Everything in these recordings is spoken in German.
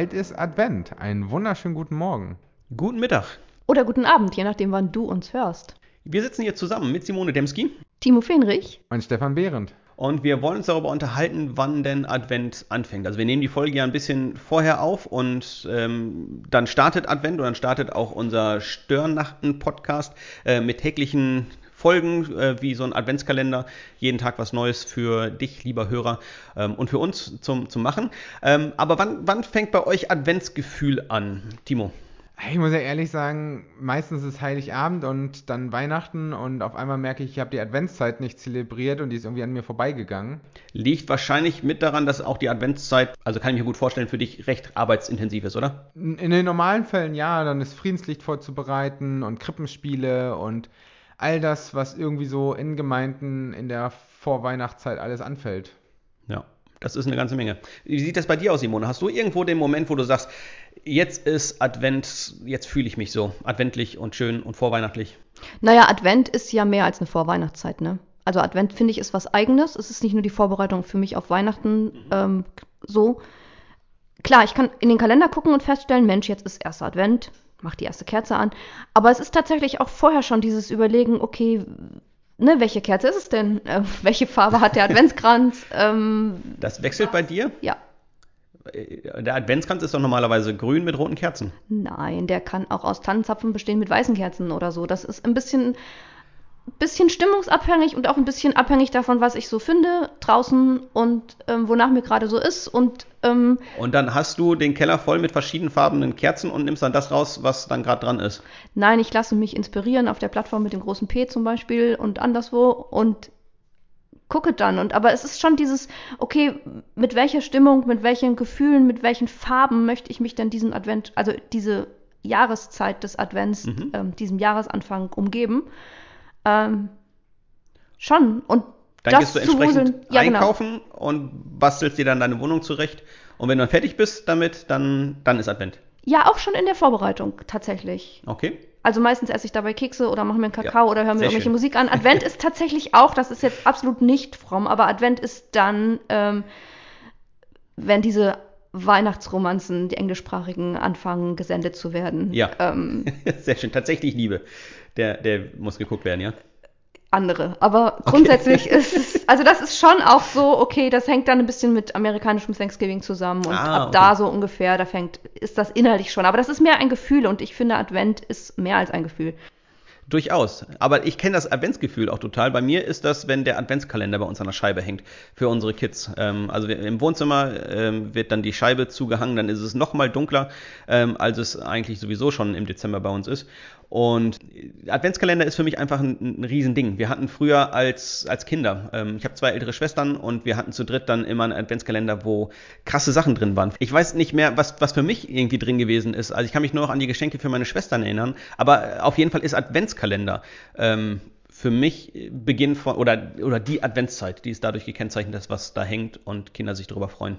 bald ist Advent. Einen wunderschönen guten Morgen. Guten Mittag. Oder guten Abend, je nachdem, wann du uns hörst. Wir sitzen hier zusammen mit Simone Demski Timo Fenrich. Und Stefan Behrendt. und wir wollen uns darüber unterhalten, wann denn Advent anfängt. Also wir nehmen die Folge ja ein bisschen vorher auf und ähm, dann startet Advent und dann startet auch unser Störnachten-Podcast äh, mit täglichen Folgen, äh, wie so ein Adventskalender, jeden Tag was Neues für dich, lieber Hörer, ähm, und für uns zum, zum Machen. Ähm, aber wann, wann fängt bei euch Adventsgefühl an, Timo? Ich muss ja ehrlich sagen, meistens ist Heiligabend und dann Weihnachten und auf einmal merke ich, ich habe die Adventszeit nicht zelebriert und die ist irgendwie an mir vorbeigegangen. Liegt wahrscheinlich mit daran, dass auch die Adventszeit, also kann ich mir gut vorstellen, für dich recht arbeitsintensiv ist, oder? In den normalen Fällen ja, dann ist Friedenslicht vorzubereiten und Krippenspiele und all das, was irgendwie so in Gemeinden in der Vorweihnachtszeit alles anfällt. Ja, das ist eine ganze Menge. Wie sieht das bei dir aus, Simone? Hast du irgendwo den Moment, wo du sagst, jetzt ist Advent, jetzt fühle ich mich so adventlich und schön und vorweihnachtlich? Naja, Advent ist ja mehr als eine Vorweihnachtszeit, ne? Also Advent finde ich ist was Eigenes. Es ist nicht nur die Vorbereitung für mich auf Weihnachten ähm, so. Klar, ich kann in den Kalender gucken und feststellen, Mensch, jetzt ist erster Advent, mach die erste Kerze an. Aber es ist tatsächlich auch vorher schon dieses Überlegen, okay, ne, welche Kerze ist es denn? Äh, welche Farbe hat der Adventskranz? Ähm, Das wechselt bei dir? ja, Äh, Der Adventskranz ist doch normalerweise grün mit roten Kerzen. Nein, der kann auch aus Tannenzapfen bestehen mit weißen Kerzen oder so. Das ist ein bisschen, bisschen stimmungsabhängig und auch ein bisschen abhängig davon, was ich so finde draußen und ähm, wonach mir gerade so ist. Und ähm, Und dann hast du den Keller voll mit verschiedenfarbenen Kerzen und nimmst dann das raus, was dann gerade dran ist. nein, ich lasse mich inspirieren auf der Plattform mit dem großen P zum Beispiel und anderswo und gucke dann. Und aber es ist schon dieses, okay, mit welcher Stimmung, mit welchen Gefühlen, mit welchen Farben möchte ich mich denn diesen Advent, also diese Jahreszeit des Advents, Mhm. ähm, diesem Jahresanfang umgeben. Ähm, schon. Und Dann das gehst du entsprechend. Ja, genau. einkaufen und bastelst dir dann deine Wohnung zurecht. Und wenn du dann fertig bist damit, dann, dann ist Advent. Ja, auch schon in der Vorbereitung tatsächlich. Okay? Also meistens esse ich dabei Kekse oder mache mir einen Kakao oder höre mir irgendwelche schön. Musik an. Advent ist tatsächlich auch, das ist jetzt absolut nicht fromm, aber Advent ist dann, ähm, wenn diese Weihnachtsromanzen, die englischsprachigen, anfangen gesendet zu werden. Ja. Ähm, Sehr schön. Tatsächlich Liebe. Der, der muss geguckt werden, ja? andere. Aber grundsätzlich ist es, also das ist schon auch so, okay, das hängt dann ein bisschen mit amerikanischem Thanksgiving zusammen und Ah, ab okay. da so ungefähr, da fängt, ist das inhaltlich schon. Aber das ist mehr ein Gefühl und ich finde, Advent ist mehr als ein Gefühl. Durchaus. Aber ich kenne das Adventsgefühl auch total. Bei mir ist das, wenn der Adventskalender bei uns an der Scheibe hängt für unsere Kids. Ähm, also im Wohnzimmer ähm, wird dann die Scheibe zugehangen, dann ist es noch mal dunkler, ähm, als es eigentlich sowieso schon im Dezember bei uns ist. Und Adventskalender ist für mich einfach ein, ein Riesending. Wir hatten früher als, als Kinder, ähm, ich habe zwei ältere Schwestern und wir hatten zu dritt dann immer einen Adventskalender, wo krasse Sachen drin waren. Ich weiß nicht mehr, was, was für mich irgendwie drin gewesen ist. Also ich kann mich nur noch an die Geschenke für meine Schwestern erinnern. Aber auf jeden Fall ist Adventskalender ähm, für mich Beginn von, oder, oder die Adventszeit, die ist dadurch gekennzeichnet, dass was da hängt und Kinder sich darüber freuen.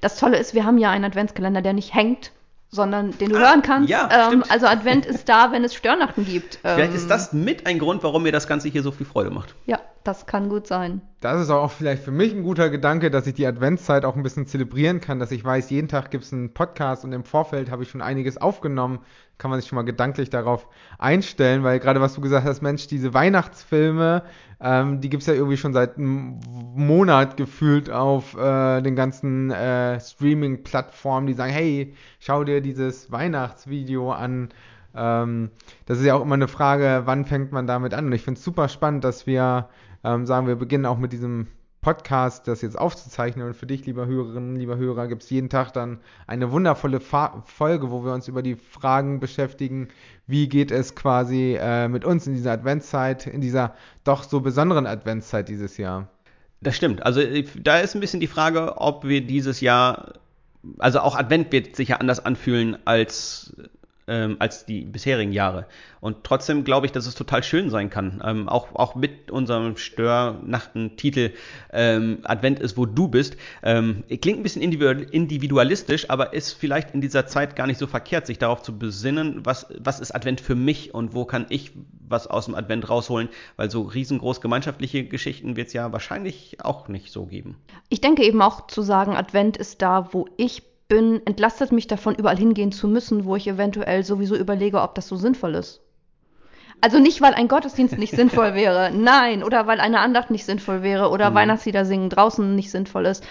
Das Tolle ist, wir haben ja einen Adventskalender, der nicht hängt, sondern den du hören kannst. ja, ähm, also Advent ist da, wenn es Störnachten gibt. Vielleicht Ähm, ist das mit ein Grund, warum mir das Ganze hier so viel Freude macht. Ja, das kann gut sein. Das ist auch vielleicht für mich ein guter Gedanke, dass ich die Adventszeit auch ein bisschen zelebrieren kann, dass ich weiß, jeden Tag gibt es einen Podcast und im Vorfeld habe ich schon einiges aufgenommen. Kann man sich schon mal gedanklich darauf einstellen, weil gerade was du gesagt hast, Mensch, diese Weihnachtsfilme, ähm, die gibt es ja irgendwie schon seit einem Monat gefühlt auf äh, den ganzen äh, Streaming-Plattformen, die sagen, hey, schau dir dieses Weihnachtsvideo an. Ähm, das ist ja auch immer eine Frage, wann fängt man damit an? Und ich finde es super spannend, dass wir ähm, sagen, wir beginnen auch mit diesem Podcast, das jetzt aufzuzeichnen. Und für dich, lieber Hörerinnen, lieber Hörer, gibt es jeden Tag dann eine wundervolle Fa Folge, wo wir uns über die Fragen beschäftigen, wie geht es quasi äh, mit uns in dieser Adventszeit, in dieser doch so besonderen Adventszeit dieses Jahr. Das stimmt. Also äh, da ist ein bisschen die Frage, ob wir dieses Jahr, also auch Advent wird sich ja anders anfühlen als, ähm, als die bisherigen Jahre. Und trotzdem glaube ich, dass es total schön sein kann. Ähm, auch, auch mit unserem Störnachten-Titel ähm, Advent ist, wo du bist. Ähm, klingt ein bisschen individu- individualistisch, aber ist vielleicht in dieser Zeit gar nicht so verkehrt, sich darauf zu besinnen, was, was ist Advent für mich und wo kann ich was aus dem Advent rausholen, weil so riesengroß gemeinschaftliche Geschichten wird es ja wahrscheinlich auch nicht so geben. Ich denke eben auch zu sagen, Advent ist da, wo ich bin, entlastet mich davon, überall hingehen zu müssen, wo ich eventuell sowieso überlege, ob das so sinnvoll ist. Also nicht, weil ein Gottesdienst nicht sinnvoll wäre, nein, oder weil eine Andacht nicht sinnvoll wäre oder mhm. Weihnachtslieder singen draußen nicht sinnvoll ist.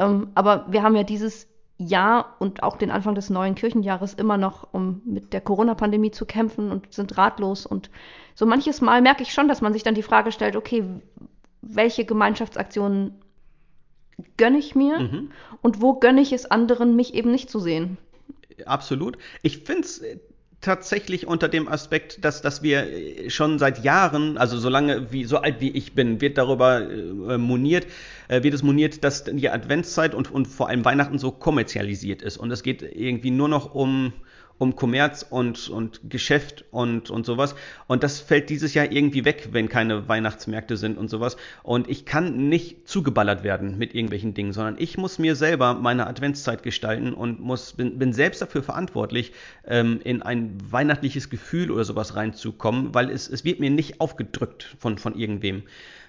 Ähm, aber wir haben ja dieses Jahr und auch den Anfang des neuen Kirchenjahres immer noch, um mit der Corona-Pandemie zu kämpfen und sind ratlos. Und so manches Mal merke ich schon, dass man sich dann die Frage stellt, okay, welche Gemeinschaftsaktionen gönne ich mir mhm. und wo gönne ich es anderen, mich eben nicht zu sehen? Absolut. Ich finde es tatsächlich unter dem Aspekt, dass, dass wir schon seit Jahren, also so lange wie, so alt wie ich bin, wird darüber äh, moniert, äh, wird es moniert, dass die Adventszeit und, und vor allem Weihnachten so kommerzialisiert ist. Und es geht irgendwie nur noch um, um Kommerz und, und Geschäft und, und sowas. Und das fällt dieses Jahr irgendwie weg, wenn keine Weihnachtsmärkte sind und sowas. Und ich kann nicht zugeballert werden mit irgendwelchen Dingen, sondern ich muss mir selber meine Adventszeit gestalten und muss, bin, bin selbst dafür verantwortlich, ähm, in ein weihnachtliches Gefühl oder sowas reinzukommen, weil es, es wird mir nicht aufgedrückt von, von irgendwem.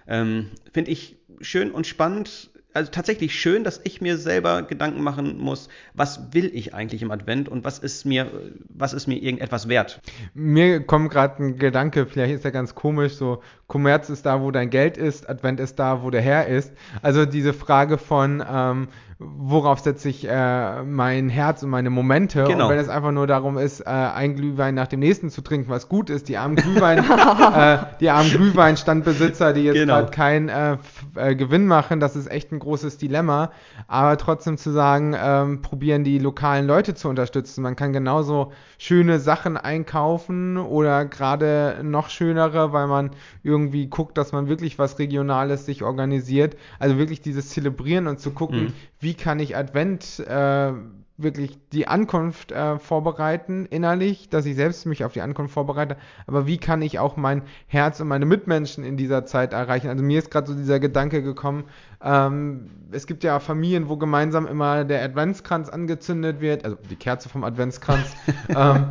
Ähm, Finde ich schön und spannend also tatsächlich schön, dass ich mir selber Gedanken machen muss, was will ich eigentlich im Advent und was ist mir, was ist mir irgendetwas wert. Mir kommt gerade ein Gedanke, vielleicht ist er ganz komisch, so Kommerz ist da, wo dein Geld ist, Advent ist da, wo der Herr ist. Also diese Frage von, ähm, worauf setze ich äh, mein Herz und meine Momente. Genau. Und wenn es einfach nur darum ist, äh, ein Glühwein nach dem nächsten zu trinken, was gut ist, die armen Glühwein, äh, die armen Glühweinstandbesitzer, die jetzt genau. gerade keinen äh, äh, Gewinn machen, das ist echt ein großes Dilemma. Aber trotzdem zu sagen, ähm, probieren die lokalen Leute zu unterstützen. Man kann genauso schöne Sachen einkaufen oder gerade noch schönere, weil man irgendwie guckt, dass man wirklich was Regionales sich organisiert. Also wirklich dieses Zelebrieren und zu gucken, mhm wie kann ich Advent äh, wirklich die Ankunft äh, vorbereiten innerlich, dass ich selbst mich auf die Ankunft vorbereite, aber wie kann ich auch mein Herz und meine Mitmenschen in dieser Zeit erreichen? Also mir ist gerade so dieser Gedanke gekommen, ähm, es gibt ja Familien, wo gemeinsam immer der Adventskranz angezündet wird, also die Kerze vom Adventskranz. ähm,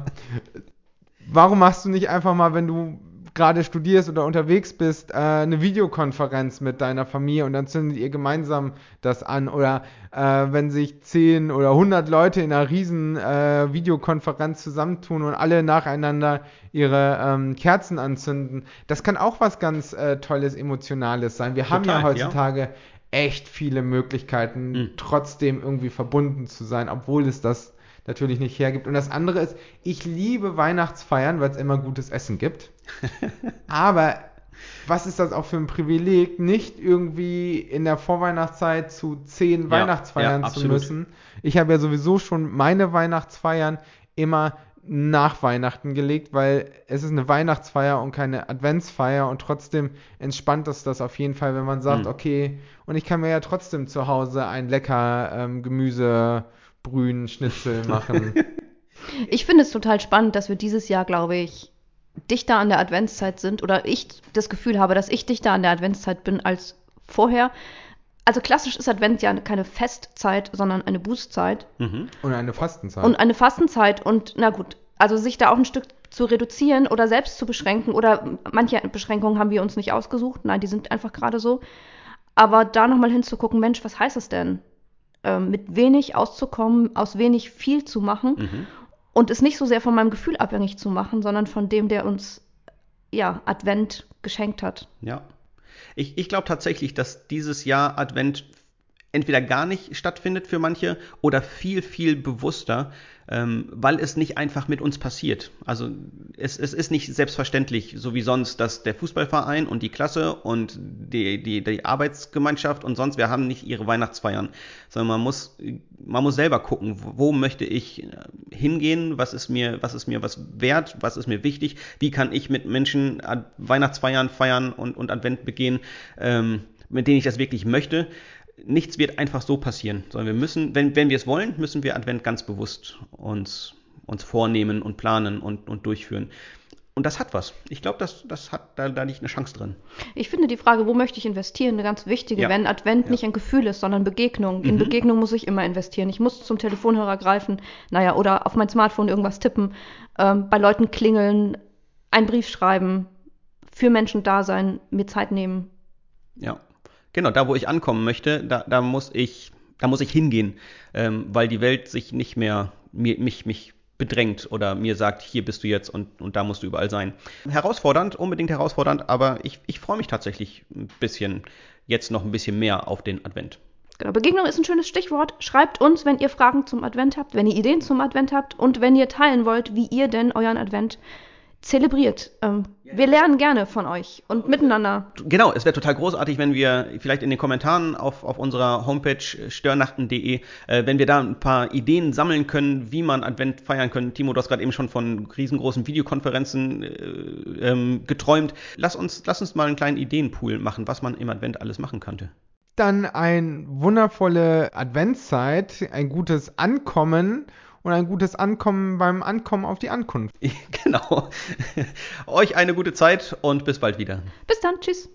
warum machst du nicht einfach mal, wenn du gerade studierst oder unterwegs bist, äh, eine Videokonferenz mit deiner Familie und dann zündet ihr gemeinsam das an. Oder äh, wenn sich 10 oder 100 Leute in einer riesen äh, Videokonferenz zusammentun und alle nacheinander ihre ähm, Kerzen anzünden. Das kann auch was ganz äh, Tolles, Emotionales sein. Wir Total, haben ja heutzutage ja. echt viele Möglichkeiten, mhm. trotzdem irgendwie verbunden zu sein, obwohl es das natürlich nicht hergibt. Und das andere ist, ich liebe Weihnachtsfeiern, weil es immer gutes Essen gibt. Aber was ist das auch für ein Privileg, nicht irgendwie in der Vorweihnachtszeit zu zehn ja, Weihnachtsfeiern ja, zu müssen. Ich habe ja sowieso schon meine Weihnachtsfeiern immer nach Weihnachten gelegt, weil es ist eine Weihnachtsfeier und keine Adventsfeier und trotzdem entspannt ist das auf jeden Fall, wenn man sagt, mhm. okay, und ich kann mir ja trotzdem zu Hause ein lecker ähm, Gemüse Brühen, Schnitzel machen. ich finde es total spannend, dass wir dieses Jahr, glaube ich, dichter an der Adventszeit sind oder ich das Gefühl habe, dass ich dichter an der Adventszeit bin als vorher. Also klassisch ist Advent ja keine Festzeit, sondern eine Bußzeit. Mhm. Und eine Fastenzeit. Und eine Fastenzeit und na gut, also sich da auch ein Stück zu reduzieren oder selbst zu beschränken oder manche Beschränkungen haben wir uns nicht ausgesucht, nein, die sind einfach gerade so. Aber da nochmal hinzugucken, Mensch, was heißt das denn? Ähm, mit wenig auszukommen, aus wenig viel zu machen mhm. und es nicht so sehr von meinem Gefühl abhängig zu machen, sondern von dem, der uns ja Advent geschenkt hat. Ja. Ich, ich glaube tatsächlich, dass dieses Jahr Advent entweder gar nicht stattfindet für manche oder viel, viel bewusster, ähm, weil es nicht einfach mit uns passiert. Also es, es ist nicht selbstverständlich, so wie sonst, dass der Fußballverein und die Klasse und die, die, die Arbeitsgemeinschaft und sonst, wir haben nicht ihre Weihnachtsfeiern, sondern man muss, man muss selber gucken, wo möchte ich äh, hingehen, was ist mir, was ist mir was wert, was ist mir wichtig, wie kann ich mit Menschen Weihnachtsfeiern feiern und, und Advent begehen, ähm, mit denen ich das wirklich möchte nichts wird einfach so passieren, sondern wir müssen, wenn, wenn wir es wollen, müssen wir Advent ganz bewusst uns, uns vornehmen und planen und, und durchführen. Und das hat was. Ich glaube, das, das hat da, da liegt eine Chance drin. Ich finde die Frage, wo möchte ich investieren, eine ganz wichtige, ja. wenn Advent ja. nicht ein Gefühl ist, sondern Begegnung. In mhm. Begegnung muss ich immer investieren. Ich muss zum Telefonhörer greifen, naja, oder auf mein Smartphone irgendwas tippen, ähm, bei Leuten klingeln, einen Brief schreiben, für Menschen da sein, mir Zeit nehmen. Ja, Genau, da wo ich ankommen möchte, da, da muss ich Da muss ich hingehen, ähm, weil die Welt sich nicht mehr mir, mich, mich bedrängt oder mir sagt, hier bist du jetzt und, und da musst du überall sein. Herausfordernd, unbedingt herausfordernd, aber ich, ich freue mich tatsächlich ein bisschen, jetzt noch ein bisschen mehr auf den Advent. Genau, Begegnung ist ein schönes Stichwort. Schreibt uns, wenn ihr Fragen zum Advent habt, wenn ihr Ideen zum Advent habt und wenn ihr teilen wollt, wie ihr denn euren Advent zelebriert. Ähm, ja. Wir lernen gerne von euch und miteinander. Genau, es wäre total großartig, wenn wir vielleicht in den Kommentaren auf, auf unserer Homepage störnachten.de, äh, wenn wir da ein paar Ideen sammeln können, wie man Advent feiern können. Timo, du hast gerade eben schon von riesengroßen Videokonferenzen äh, ähm, geträumt. Lass uns, lass uns mal einen kleinen Ideenpool machen, was man im Advent alles machen könnte dann eine wundervolle Adventszeit, ein gutes Ankommen und ein gutes Ankommen beim Ankommen auf die Ankunft. Genau. Euch eine gute Zeit und bis bald wieder. Bis dann. Tschüss.